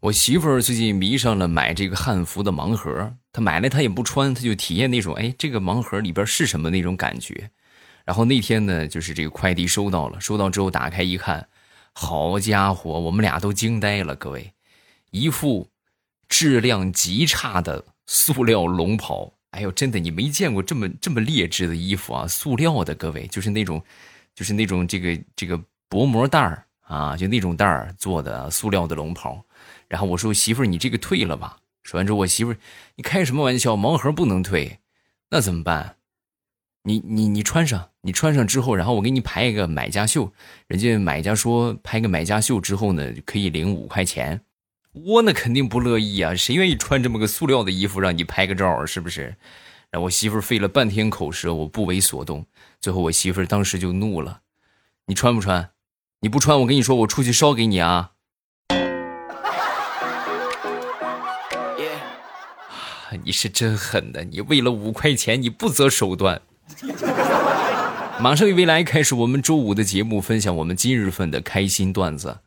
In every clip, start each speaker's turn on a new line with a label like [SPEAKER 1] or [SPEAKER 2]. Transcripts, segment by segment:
[SPEAKER 1] 我媳妇儿最近迷上了买这个汉服的盲盒，她买了她也不穿，她就体验那种哎，这个盲盒里边是什么那种感觉。然后那天呢，就是这个快递收到了，收到之后打开一看，好家伙，我们俩都惊呆了，各位，一副质量极差的塑料龙袍。哎呦，真的，你没见过这么这么劣质的衣服啊！塑料的，各位，就是那种，就是那种这个这个薄膜袋儿啊，就那种袋儿做的塑料的龙袍。然后我说：“媳妇儿，你这个退了吧。”说完之后，我媳妇儿：“你开什么玩笑？盲盒不能退，那怎么办？你你你穿上，你穿上之后，然后我给你排一个买家秀。人家买家说拍个买家秀之后呢，可以领五块钱。我那肯定不乐意啊，谁愿意穿这么个塑料的衣服让你拍个照啊是不是？然后我媳妇儿费了半天口舌，我不为所动。最后我媳妇儿当时就怒了：“你穿不穿？你不穿，我跟你说，我出去烧给你啊！”你是真狠的！你为了五块钱，你不择手段。马上与未来开始，我们周五的节目，分享我们今日份的开心段子。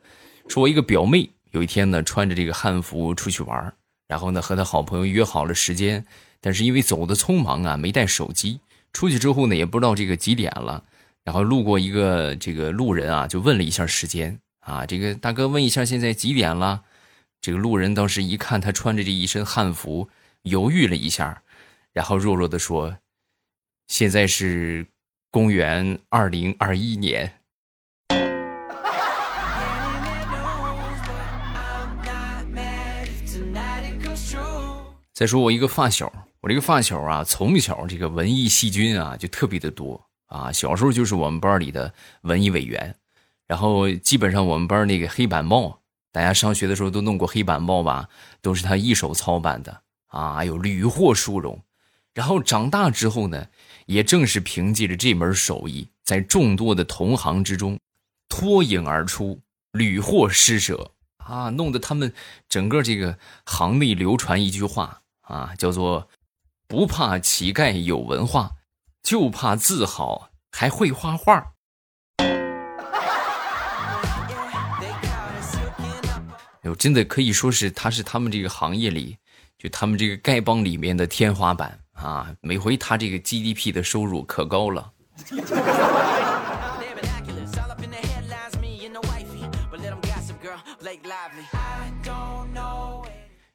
[SPEAKER 1] 说我一个表妹，有一天呢，穿着这个汉服出去玩，然后呢，和她好朋友约好了时间，但是因为走的匆忙啊，没带手机。出去之后呢，也不知道这个几点了，然后路过一个这个路人啊，就问了一下时间啊，这个大哥问一下现在几点了？这个路人当时一看他穿着这一身汉服。犹豫了一下，然后弱弱的说：“现在是公元二零二一年。”再说我一个发小，我这个发小啊，从小这个文艺细菌啊就特别的多啊，小时候就是我们班里的文艺委员，然后基本上我们班那个黑板报，大家上学的时候都弄过黑板报吧，都是他一手操办的。啊，哎呦，屡获殊荣，然后长大之后呢，也正是凭借着这门手艺，在众多的同行之中脱颖而出，屡获施舍啊，弄得他们整个这个行内流传一句话啊，叫做“不怕乞丐有文化，就怕字好还会画画”。哎呦，真的可以说是他是他们这个行业里。就他们这个丐帮里面的天花板啊，每回他这个 GDP 的收入可高了。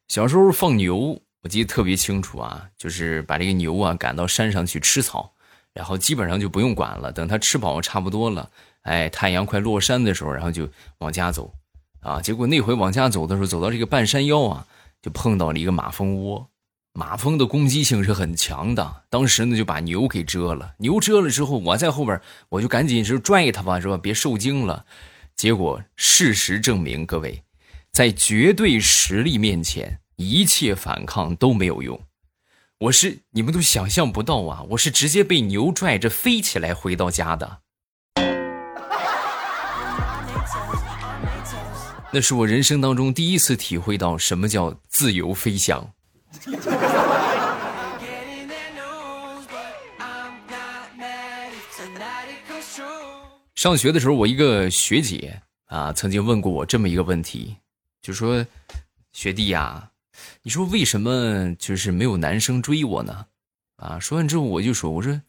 [SPEAKER 1] 小时候放牛，我记得特别清楚啊，就是把这个牛啊赶到山上去吃草，然后基本上就不用管了，等它吃饱差不多了，哎，太阳快落山的时候，然后就往家走，啊，结果那回往家走的时候，走到这个半山腰啊。就碰到了一个马蜂窝，马蜂的攻击性是很强的。当时呢，就把牛给蛰了。牛蛰了之后，我在后边，我就赶紧是拽它吧，是吧？别受惊了。结果事实证明，各位，在绝对实力面前，一切反抗都没有用。我是你们都想象不到啊！我是直接被牛拽着飞起来回到家的。那是我人生当中第一次体会到什么叫自由飞翔。上学的时候，我一个学姐啊，曾经问过我这么一个问题，就说：“学弟呀，你说为什么就是没有男生追我呢？”啊，说完之后我就说：“我说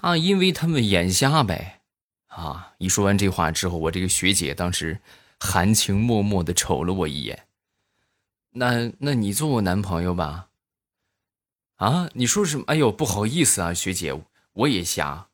[SPEAKER 1] 啊，因为他们眼瞎呗。”啊，一说完这话之后，我这个学姐当时。含情脉脉的瞅了我一眼，那那你做我男朋友吧？啊，你说什么？哎呦，不好意思啊，学姐，我也瞎。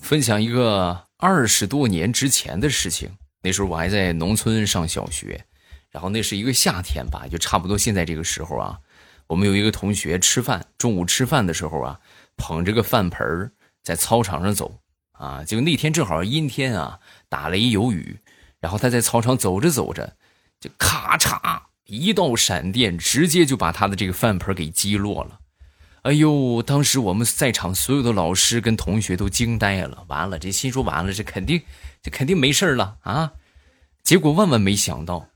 [SPEAKER 1] 分享一个二十多年之前的事情，那时候我还在农村上小学，然后那是一个夏天吧，就差不多现在这个时候啊。我们有一个同学吃饭，中午吃饭的时候啊，捧着个饭盆儿在操场上走啊。结果那天正好阴天啊，打雷有雨，然后他在操场走着走着，就咔嚓一道闪电，直接就把他的这个饭盆给击落了。哎呦，当时我们在场所有的老师跟同学都惊呆了。完了，这心说完了，这肯定这肯定没事了啊。结果万万没想到，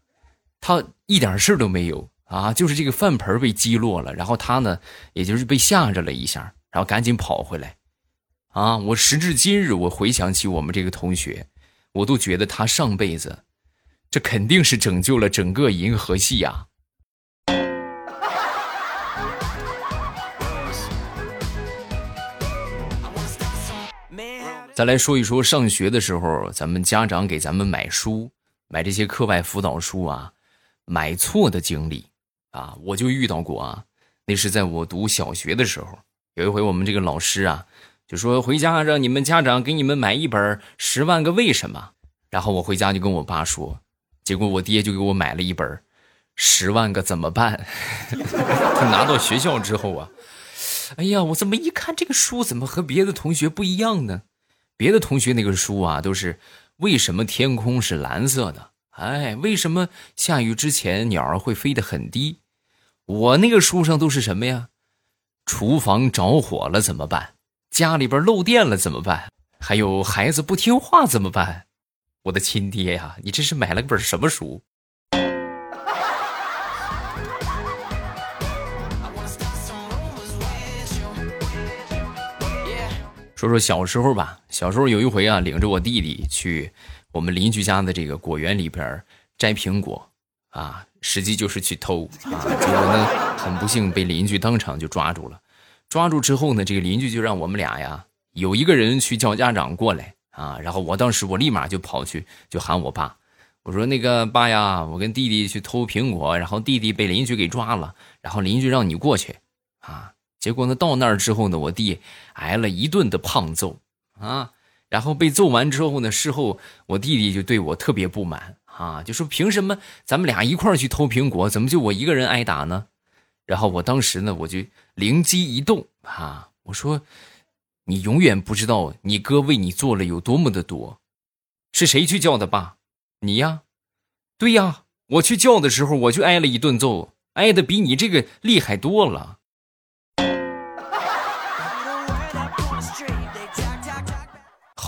[SPEAKER 1] 他一点事都没有。啊，就是这个饭盆被击落了，然后他呢，也就是被吓着了一下，然后赶紧跑回来。啊！我时至今日，我回想起我们这个同学，我都觉得他上辈子，这肯定是拯救了整个银河系呀。再来说一说上学的时候，咱们家长给咱们买书，买这些课外辅导书啊，买错的经历啊，我就遇到过啊。那是在我读小学的时候，有一回我们这个老师啊，就说回家让你们家长给你们买一本《十万个为什么》，然后我回家就跟我爸说，结果我爹就给我买了一本《十万个怎么办》。他拿到学校之后啊，哎呀，我怎么一看这个书怎么和别的同学不一样呢？别的同学那个书啊，都是为什么天空是蓝色的？哎，为什么下雨之前鸟儿会飞得很低？我那个书上都是什么呀？厨房着火了怎么办？家里边漏电了怎么办？还有孩子不听话怎么办？我的亲爹呀，你这是买了本什么书？说说小时候吧，小时候有一回啊，领着我弟弟去我们邻居家的这个果园里边摘苹果，啊，实际就是去偷啊。结果呢，很不幸被邻居当场就抓住了。抓住之后呢，这个邻居就让我们俩呀，有一个人去叫家长过来啊。然后我当时我立马就跑去就喊我爸，我说那个爸呀，我跟弟弟去偷苹果，然后弟弟被邻居给抓了，然后邻居让你过去啊。结果呢，到那儿之后呢，我弟挨了一顿的胖揍啊，然后被揍完之后呢，事后我弟弟就对我特别不满啊，就说凭什么咱们俩一块儿去偷苹果，怎么就我一个人挨打呢？然后我当时呢，我就灵机一动啊，我说你永远不知道你哥为你做了有多么的多，是谁去叫的爸？你呀？对呀，我去叫的时候我就挨了一顿揍，挨的比你这个厉害多了。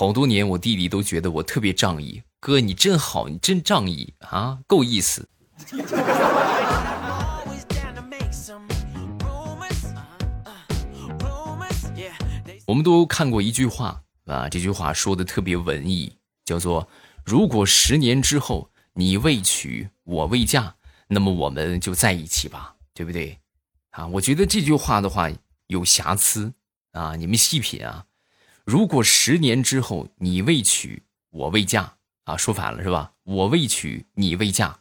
[SPEAKER 1] 好多年，我弟弟都觉得我特别仗义。哥，你真好，你真仗义啊，够意思。我们都看过一句话啊，这句话说的特别文艺，叫做“如果十年之后你未娶我未嫁，那么我们就在一起吧”，对不对？啊，我觉得这句话的话有瑕疵啊，你们细品啊。如果十年之后你未娶我未嫁啊，说反了是吧？我未娶你未嫁，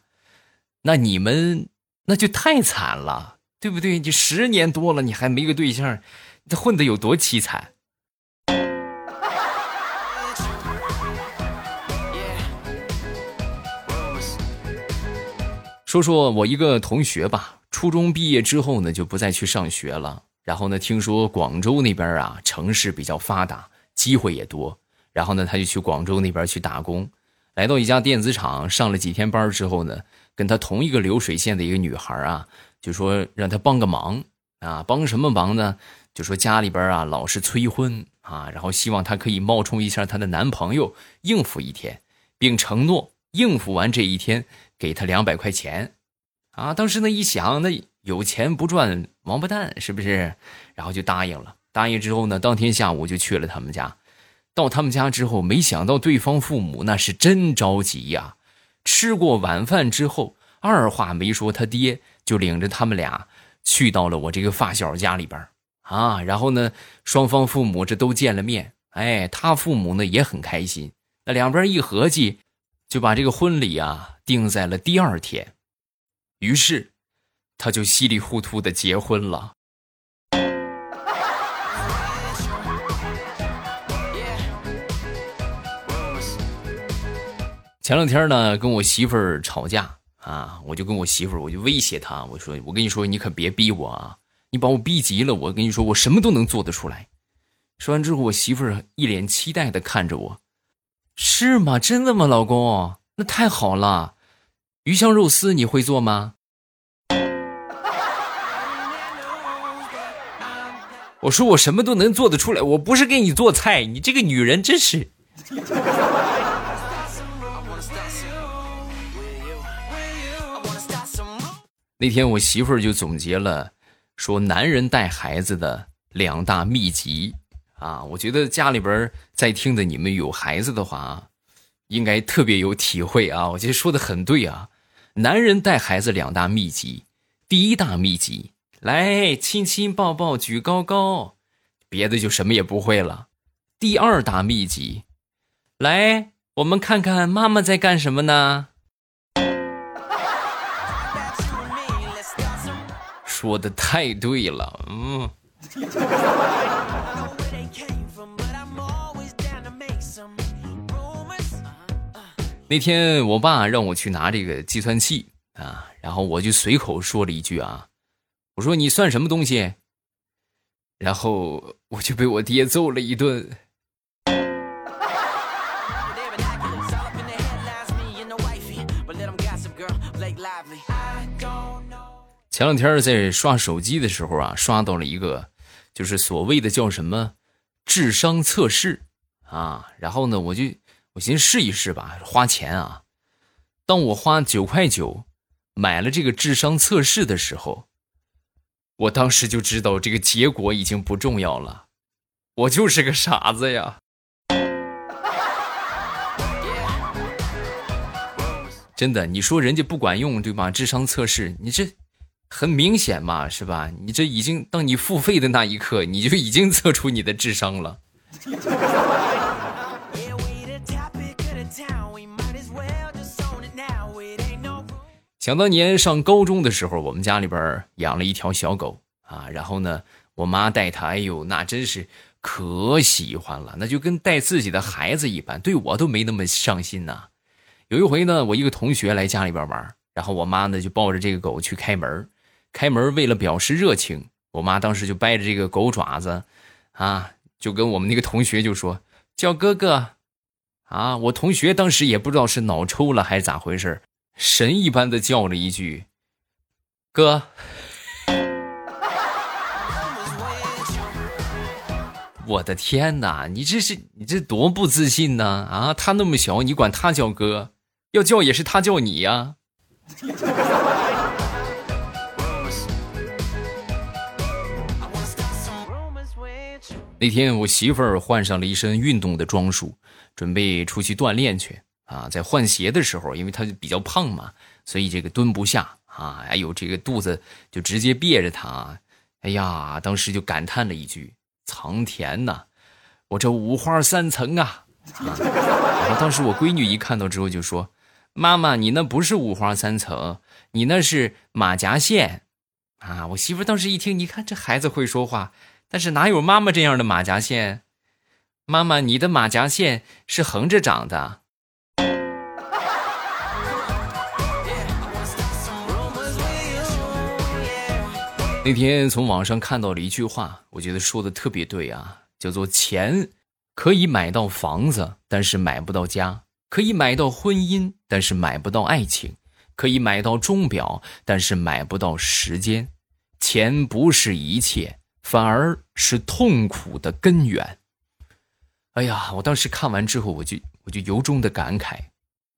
[SPEAKER 1] 那你们那就太惨了，对不对？你十年多了，你还没个对象，这混的有多凄惨？说说我一个同学吧，初中毕业之后呢，就不再去上学了。然后呢，听说广州那边啊，城市比较发达。机会也多，然后呢，他就去广州那边去打工，来到一家电子厂上了几天班之后呢，跟他同一个流水线的一个女孩啊，就说让他帮个忙啊，帮什么忙呢？就说家里边啊老是催婚啊，然后希望他可以冒充一下她的男朋友应付一天，并承诺应付完这一天给他两百块钱，啊，当时呢一想，那有钱不赚王八蛋是不是？然后就答应了。答应之后呢，当天下午就去了他们家。到他们家之后，没想到对方父母那是真着急呀。吃过晚饭之后，二话没说，他爹就领着他们俩去到了我这个发小家里边啊。然后呢，双方父母这都见了面，哎，他父母呢也很开心。那两边一合计，就把这个婚礼啊定在了第二天。于是，他就稀里糊涂的结婚了。前两天呢，跟我媳妇儿吵架啊，我就跟我媳妇儿，我就威胁她，我说：“我跟你说，你可别逼我啊！你把我逼急了，我跟你说，我什么都能做得出来。”说完之后，我媳妇儿一脸期待的看着我：“是吗？真的吗，老公？那太好了！鱼香肉丝你会做吗？”我说：“我什么都能做得出来，我不是给你做菜。你这个女人真是。”那天我媳妇儿就总结了，说男人带孩子的两大秘籍啊！我觉得家里边在听的你们有孩子的话，应该特别有体会啊！我觉得说的很对啊。男人带孩子两大秘籍，第一大秘籍，来亲亲抱抱举高高，别的就什么也不会了。第二大秘籍，来我们看看妈妈在干什么呢？说的太对了，嗯。那天我爸让我去拿这个计算器啊，然后我就随口说了一句啊，我说你算什么东西？然后我就被我爹揍了一顿。前两天在刷手机的时候啊，刷到了一个，就是所谓的叫什么智商测试啊，然后呢，我就。我先试一试吧，花钱啊！当我花九块九买了这个智商测试的时候，我当时就知道这个结果已经不重要了，我就是个傻子呀！真的，你说人家不管用对吧？智商测试，你这很明显嘛，是吧？你这已经当你付费的那一刻，你就已经测出你的智商了。想当年上高中的时候，我们家里边养了一条小狗啊，然后呢，我妈带它，哎呦，那真是可喜欢了，那就跟带自己的孩子一般，对我都没那么上心呐。有一回呢，我一个同学来家里边玩，然后我妈呢就抱着这个狗去开门，开门为了表示热情，我妈当时就掰着这个狗爪子，啊，就跟我们那个同学就说叫哥哥，啊，我同学当时也不知道是脑抽了还是咋回事。神一般的叫了一句：“哥。”我的天哪，你这是你这多不自信呢？啊，他那么小，你管他叫哥，要叫也是他叫你呀。那天我媳妇儿换上了一身运动的装束，准备出去锻炼去。啊，在换鞋的时候，因为她比较胖嘛，所以这个蹲不下啊，哎呦，这个肚子就直接别着她，哎呀，当时就感叹了一句：“苍天呐，我这五花三层啊！”然后当时我闺女一看到之后就说：“妈妈，你那不是五花三层，你那是马甲线啊！”我媳妇当时一听，你看这孩子会说话，但是哪有妈妈这样的马甲线？妈妈，你的马甲线是横着长的。那天从网上看到了一句话，我觉得说的特别对啊，叫做“钱可以买到房子，但是买不到家；可以买到婚姻，但是买不到爱情；可以买到钟表，但是买不到时间。钱不是一切，反而是痛苦的根源。”哎呀，我当时看完之后，我就我就由衷的感慨，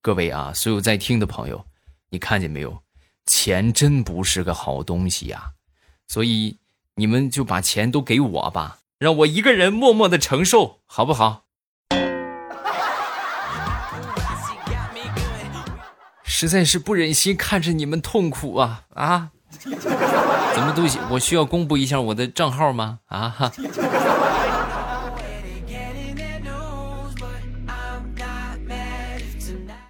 [SPEAKER 1] 各位啊，所有在听的朋友，你看见没有？钱真不是个好东西呀。所以你们就把钱都给我吧，让我一个人默默的承受，好不好？实在是不忍心看着你们痛苦啊啊！怎么都行我需要公布一下我的账号吗？啊哈！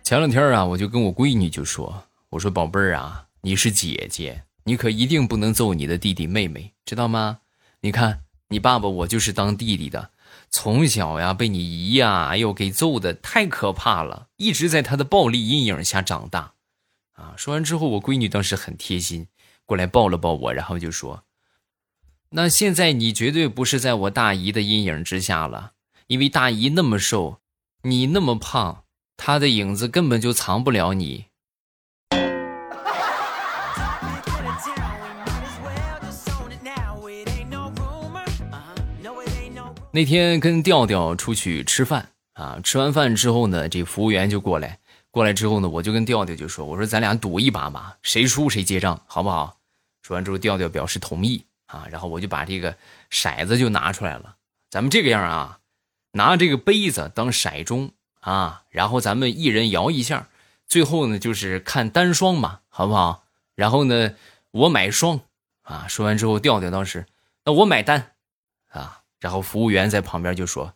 [SPEAKER 1] 前两天啊，我就跟我闺女就说：“我说宝贝儿啊，你是姐姐。”你可一定不能揍你的弟弟妹妹，知道吗？你看，你爸爸我就是当弟弟的，从小呀被你姨呀哎呦给揍的太可怕了，一直在他的暴力阴影下长大。啊！说完之后，我闺女当时很贴心，过来抱了抱我，然后就说：“那现在你绝对不是在我大姨的阴影之下了，因为大姨那么瘦，你那么胖，她的影子根本就藏不了你。” 那天跟调调出去吃饭啊，吃完饭之后呢，这服务员就过来，过来之后呢，我就跟调调就说：“我说咱俩赌一把吧，谁输谁结账，好不好？”说完之后，调调表示同意啊，然后我就把这个骰子就拿出来了。咱们这个样啊，拿这个杯子当骰盅啊，然后咱们一人摇一下，最后呢就是看单双嘛，好不好？然后呢，我买双啊。说完之后，调调当时，那我买单啊。然后服务员在旁边就说：“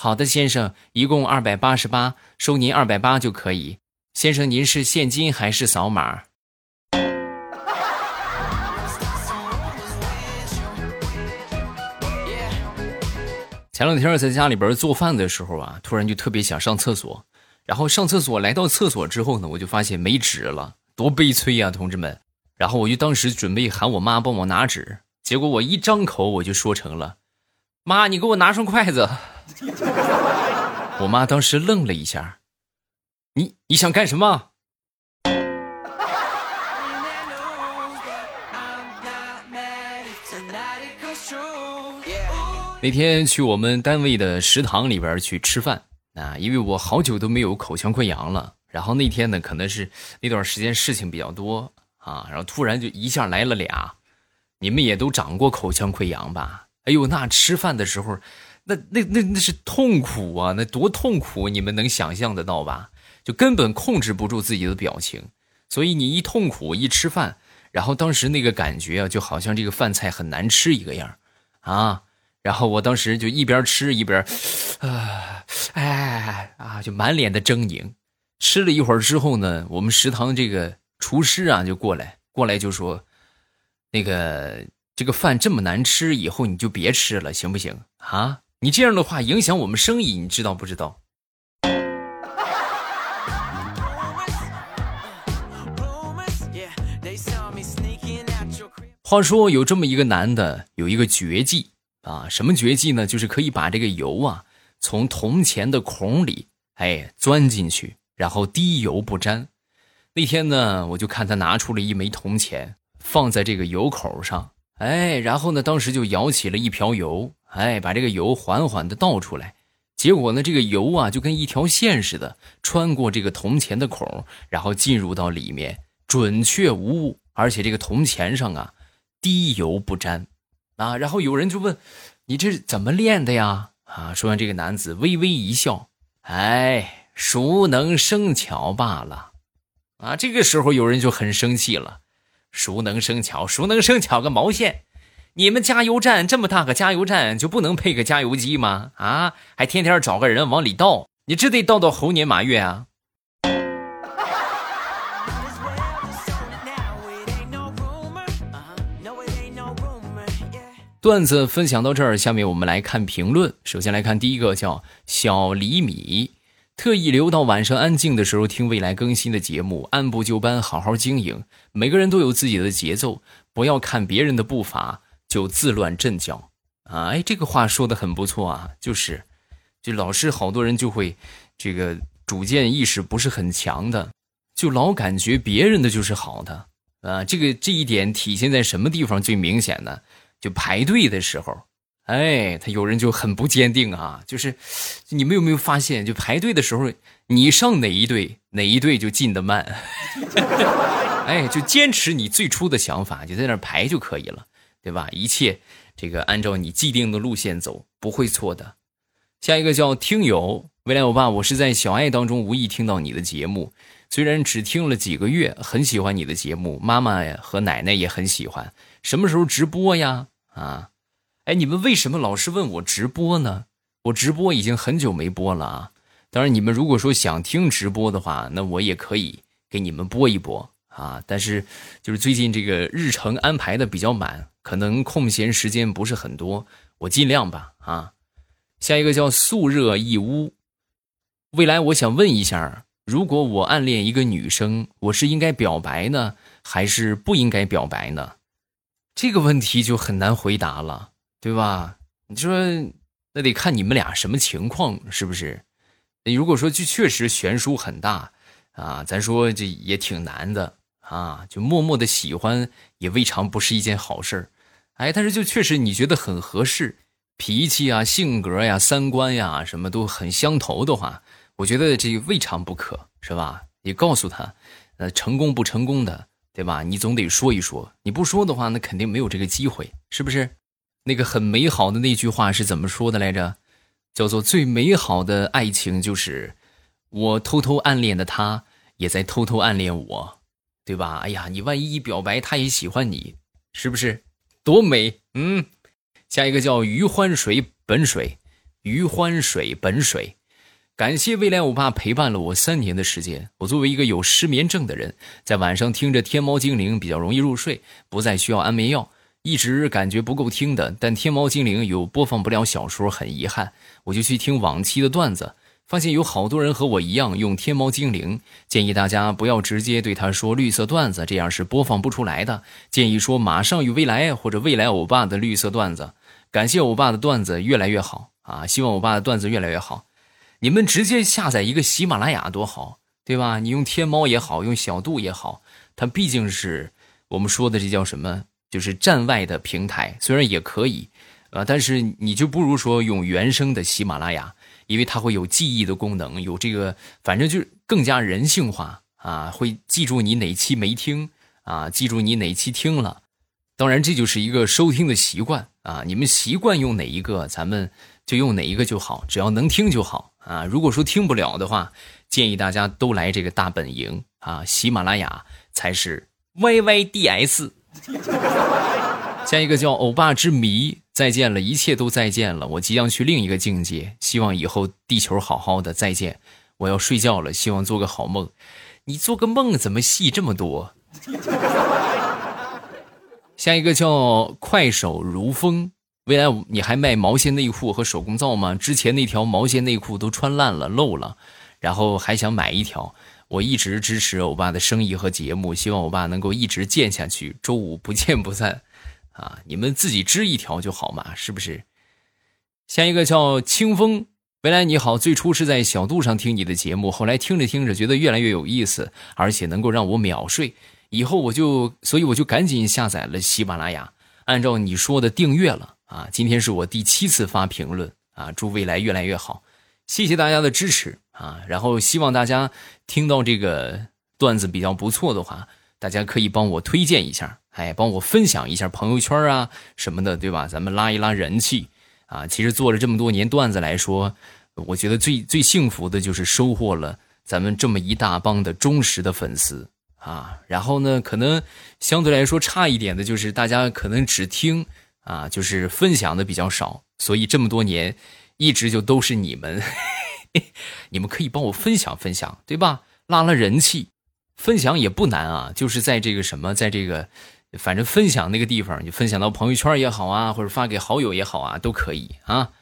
[SPEAKER 1] 好的，先生，一共二百八十八，收您二百八就可以。先生，您是现金还是扫码？”前两天在家里边做饭的时候啊，突然就特别想上厕所。然后上厕所来到厕所之后呢，我就发现没纸了，多悲催呀，同志们！然后我就当时准备喊我妈帮我拿纸，结果我一张口我就说成了。妈，你给我拿双筷子。我妈当时愣了一下，你你想干什么？那天去我们单位的食堂里边去吃饭啊，因为我好久都没有口腔溃疡了。然后那天呢，可能是那段时间事情比较多啊，然后突然就一下来了俩。你们也都长过口腔溃疡吧？哎呦，那吃饭的时候，那那那那是痛苦啊！那多痛苦，你们能想象得到吧？就根本控制不住自己的表情，所以你一痛苦一吃饭，然后当时那个感觉啊，就好像这个饭菜很难吃一个样啊！然后我当时就一边吃一边，啊，哎啊，就满脸的狰狞。吃了一会儿之后呢，我们食堂这个厨师啊就过来，过来就说，那个。这个饭这么难吃，以后你就别吃了，行不行啊？你这样的话影响我们生意，你知道不知道？话说有这么一个男的，有一个绝技啊，什么绝技呢？就是可以把这个油啊从铜钱的孔里哎钻进去，然后滴油不沾。那天呢，我就看他拿出了一枚铜钱，放在这个油口上。哎，然后呢，当时就舀起了一瓢油，哎，把这个油缓缓的倒出来，结果呢，这个油啊就跟一条线似的，穿过这个铜钱的孔，然后进入到里面，准确无误，而且这个铜钱上啊，滴油不沾，啊，然后有人就问，你这是怎么练的呀？啊，说完这个男子微微一笑，哎，熟能生巧罢了，啊，这个时候有人就很生气了。熟能生巧，熟能生巧个毛线！你们加油站这么大个加油站，就不能配个加油机吗？啊，还天天找个人往里倒，你这得倒到猴年马月啊！段子分享到这儿，下面我们来看评论。首先来看第一个，叫小李米。特意留到晚上安静的时候听未来更新的节目，按部就班，好好经营。每个人都有自己的节奏，不要看别人的步伐就自乱阵脚啊！哎，这个话说的很不错啊，就是，就老是好多人就会这个主见意识不是很强的，就老感觉别人的就是好的啊。这个这一点体现在什么地方最明显呢？就排队的时候。哎，他有人就很不坚定啊，就是你们有没有发现，就排队的时候，你上哪一队，哪一队就进的慢。哎，就坚持你最初的想法，就在那排就可以了，对吧？一切这个按照你既定的路线走，不会错的。下一个叫听友，未来欧巴，我是在小爱当中无意听到你的节目，虽然只听了几个月，很喜欢你的节目，妈妈呀和奶奶也很喜欢。什么时候直播呀？啊？哎，你们为什么老是问我直播呢？我直播已经很久没播了啊！当然，你们如果说想听直播的话，那我也可以给你们播一播啊。但是，就是最近这个日程安排的比较满，可能空闲时间不是很多，我尽量吧啊。下一个叫素热一屋，未来我想问一下，如果我暗恋一个女生，我是应该表白呢，还是不应该表白呢？这个问题就很难回答了。对吧？你说那得看你们俩什么情况，是不是？你如果说就确实悬殊很大啊，咱说这也挺难的啊，就默默的喜欢也未尝不是一件好事儿。哎，但是就确实你觉得很合适，脾气啊、性格呀、三观呀什么都很相投的话，我觉得这未尝不可，是吧？你告诉他，呃，成功不成功的，对吧？你总得说一说，你不说的话，那肯定没有这个机会，是不是？那个很美好的那句话是怎么说的来着？叫做最美好的爱情就是我偷偷暗恋的他，也在偷偷暗恋我，对吧？哎呀，你万一一表白，他也喜欢你，是不是？多美！嗯，下一个叫余欢水本水，余欢水本水。感谢未来欧巴陪伴了我三年的时间。我作为一个有失眠症的人，在晚上听着天猫精灵比较容易入睡，不再需要安眠药，一直感觉不够听的。但天猫精灵有播放不了小说，很遗憾，我就去听往期的段子，发现有好多人和我一样用天猫精灵。建议大家不要直接对他说绿色段子，这样是播放不出来的。建议说马上与未来或者未来欧巴的绿色段子。感谢欧巴的段子越来越好啊！希望欧巴的段子越来越好。你们直接下载一个喜马拉雅多好，对吧？你用天猫也好，用小度也好，它毕竟是我们说的这叫什么？就是站外的平台，虽然也可以，呃，但是你就不如说用原生的喜马拉雅，因为它会有记忆的功能，有这个，反正就是更加人性化啊，会记住你哪期没听啊，记住你哪期听了。当然，这就是一个收听的习惯啊，你们习惯用哪一个，咱们就用哪一个就好，只要能听就好。啊，如果说听不了的话，建议大家都来这个大本营啊，喜马拉雅才是 Y Y D S。下一个叫欧巴之谜，再见了，一切都再见了，我即将去另一个境界，希望以后地球好好的，再见，我要睡觉了，希望做个好梦。你做个梦怎么戏这么多？下一个叫快手如风。未来你还卖毛线内裤和手工皂吗？之前那条毛线内裤都穿烂了漏了，然后还想买一条。我一直支持欧巴的生意和节目，希望欧巴能够一直建下去，周五不见不散。啊，你们自己织一条就好嘛，是不是？下一个叫清风，未来你好。最初是在小度上听你的节目，后来听着听着觉得越来越有意思，而且能够让我秒睡。以后我就，所以我就赶紧下载了喜马拉雅，按照你说的订阅了。啊，今天是我第七次发评论啊！祝未来越来越好，谢谢大家的支持啊！然后希望大家听到这个段子比较不错的话，大家可以帮我推荐一下，哎，帮我分享一下朋友圈啊什么的，对吧？咱们拉一拉人气啊！其实做了这么多年段子来说，我觉得最最幸福的就是收获了咱们这么一大帮的忠实的粉丝啊！然后呢，可能相对来说差一点的就是大家可能只听。啊，就是分享的比较少，所以这么多年，一直就都是你们，你们可以帮我分享分享，对吧？拉拉人气，分享也不难啊，就是在这个什么，在这个，反正分享那个地方，你分享到朋友圈也好啊，或者发给好友也好啊，都可以啊。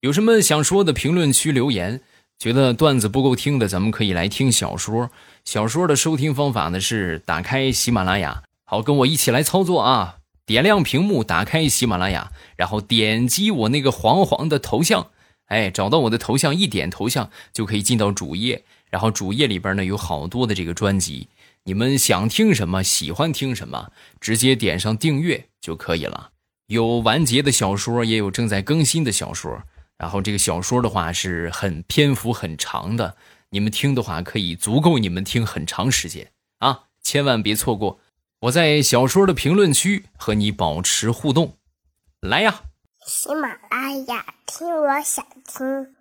[SPEAKER 1] 有什么想说的，评论区留言。觉得段子不够听的，咱们可以来听小说。小说的收听方法呢是打开喜马拉雅，好，跟我一起来操作啊。点亮屏幕，打开喜马拉雅，然后点击我那个黄黄的头像，哎，找到我的头像，一点头像就可以进到主页。然后主页里边呢有好多的这个专辑，你们想听什么，喜欢听什么，直接点上订阅就可以了。有完结的小说，也有正在更新的小说。然后这个小说的话是很篇幅很长的，你们听的话可以足够你们听很长时间啊，千万别错过。我在小说的评论区和你保持互动，来呀！
[SPEAKER 2] 喜马拉雅听，我想听。